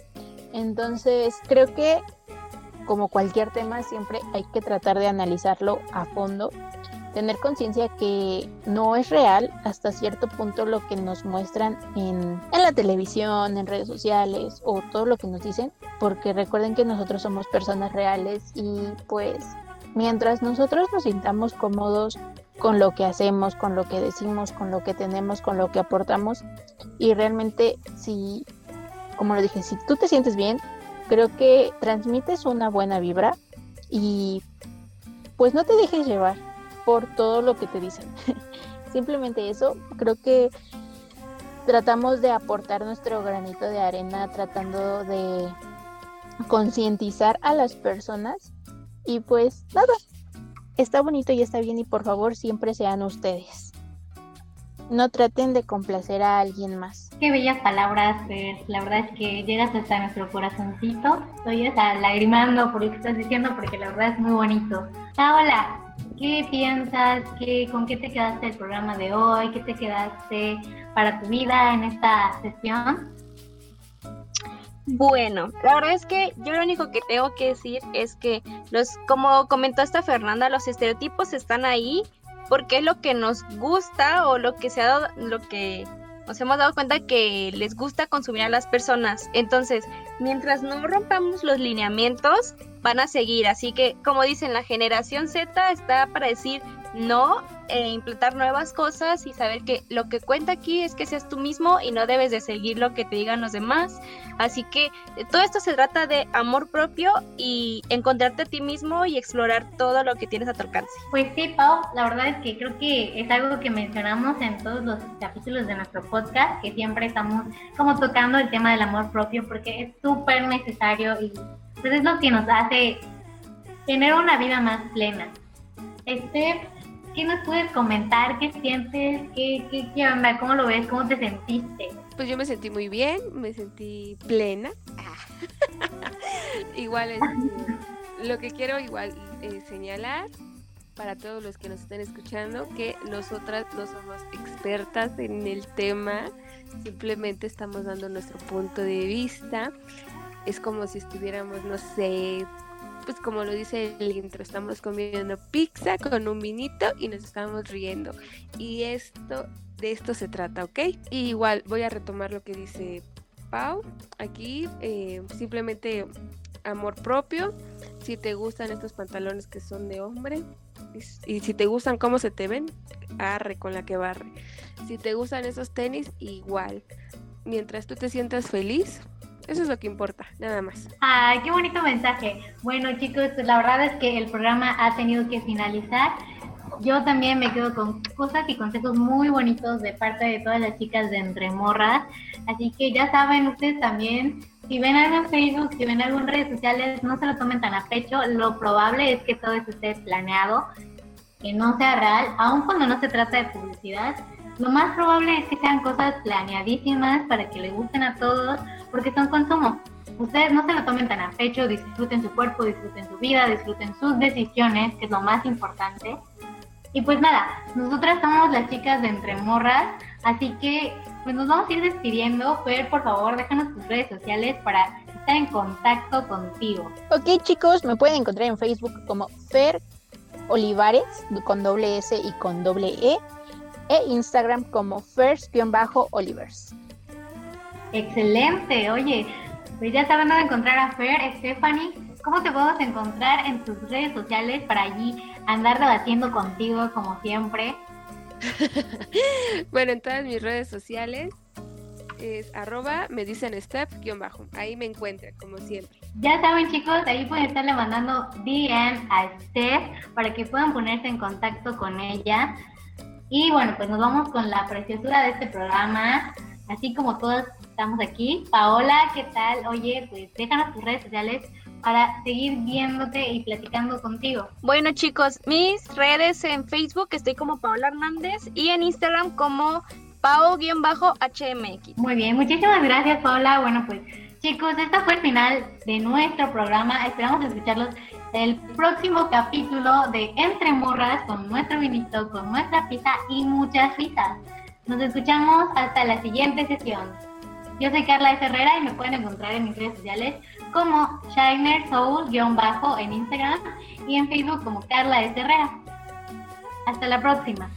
Entonces, creo que como cualquier tema, siempre hay que tratar de analizarlo a fondo, tener conciencia que no es real hasta cierto punto lo que nos muestran en, la televisión, en redes sociales o todo lo que nos dicen, porque recuerden que nosotros somos personas reales y pues mientras nosotros nos sintamos cómodos con lo que hacemos, con lo que decimos, con lo que tenemos, con lo que aportamos y realmente si, como lo dije, si tú te sientes bien, creo que transmites una buena vibra y pues no te dejes llevar por todo lo que te dicen. Simplemente eso, creo que tratamos de aportar nuestro granito de arena tratando de concientizar a las personas y pues nada, está bonito y está bien y por favor siempre sean ustedes. No traten de complacer a alguien más. Qué bellas palabras, Fer. La verdad es que llegas hasta nuestro corazoncito. Estoy hasta lagrimando por lo que estás diciendo porque la verdad es muy bonito. hola, ¿qué piensas? ¿Qué, ¿Con qué te quedaste el programa de hoy? ¿Qué te quedaste para tu vida en esta sesión? Bueno, la verdad es que yo lo único que tengo que decir es que los, como comentó esta Fernanda, los estereotipos están ahí porque es lo que nos gusta o lo que se ha dado, lo que nos hemos dado cuenta que les gusta consumir a las personas. Entonces, mientras no rompamos los lineamientos, van a seguir. Así que, como dicen, la generación Z está para decir no, e implantar nuevas cosas y saber que lo que cuenta aquí es que seas tú mismo y no debes de seguir lo que te digan los demás. Así que eh, todo esto se trata de amor propio y encontrarte a ti mismo y explorar todo lo que tienes a tu. Pues sí, Pau, la verdad es que creo que es algo que mencionamos en todos los capítulos de nuestro podcast, que siempre estamos como tocando el tema del amor propio porque es súper necesario y pues es lo que nos hace tener una vida más plena. Este, ¿qué nos puedes comentar? ¿Qué sientes? ¿Qué, onda? ¿Cómo lo ves? ¿Cómo te sentiste? Pues yo me sentí muy bien, me sentí plena. igual es, lo que quiero igual eh, señalar para todos los que nos estén escuchando que nosotras no somos expertas en el tema, simplemente estamos dando nuestro punto de vista. Es como si estuviéramos, no sé, pues como lo dice el intro, estamos comiendo pizza con un vinito y nos estamos riendo. Y esto, de esto se trata, ¿ok? Y igual voy a retomar lo que dice Pau. Aquí eh, simplemente amor propio. Si te gustan estos pantalones que son de hombre y, y si te gustan cómo se te ven, arre con la que barre. Si te gustan esos tenis, igual. Mientras tú te sientas feliz, eso es lo que importa, nada más. Ay, qué bonito mensaje. Bueno, chicos, la verdad es que el programa ha tenido que finalizar. Yo también me quedo con cosas y consejos muy bonitos de parte de todas las chicas de Entre Morras. Así que ya saben, ustedes también, si ven algo en Facebook, si ven algo en redes sociales, no se lo tomen tan a pecho. Lo probable es que todo esté planeado, que no sea real, aun cuando no se trata de publicidad. Lo más probable es que sean cosas planeadísimas para que les gusten a todos porque son consumo. Ustedes no se lo tomen tan a pecho, disfruten su cuerpo, disfruten su vida, disfruten sus decisiones, que es lo más importante. Y pues nada, nosotras somos las chicas de Entre Morras, así que pues nos vamos a ir despidiendo. Fer, por favor, déjanos tus redes sociales para estar en contacto contigo. Ok chicos, me pueden encontrar en Facebook como Fer Olivares, con doble S y con doble E, e Instagram como First-Olivers. Excelente, oye, pues ya saben dónde encontrar a Fer, Stephanie. ¿Cómo te podemos encontrar en tus redes sociales para allí andar debatiendo contigo como siempre? bueno, en todas mis redes sociales es arroba me dicen step guion bajo. Ahí me encuentran, como siempre. Ya saben chicos, ahí pueden estarle mandando DM a Steph para que puedan ponerse en contacto con ella. Y bueno, pues nos vamos con la preciosura de este programa, así como todas estamos aquí. Paola, ¿qué tal? Oye, pues déjanos tus redes sociales para seguir viéndote y platicando contigo. Bueno chicos, mis redes en Facebook estoy como Paola Hernández y en Instagram como pao-hmx. Muy bien, muchísimas gracias Paola. Bueno, pues chicos, este fue el final de nuestro programa. Esperamos escucharlos el próximo capítulo de Entre Morras con nuestro vinito, con nuestra pizza y muchas risas. Nos escuchamos hasta la siguiente sesión. Yo soy Carla S. Herrera y me pueden encontrar en mis redes sociales como Shiner Soul-bajo en Instagram y en Facebook como Carla S. Herrera. Hasta la próxima.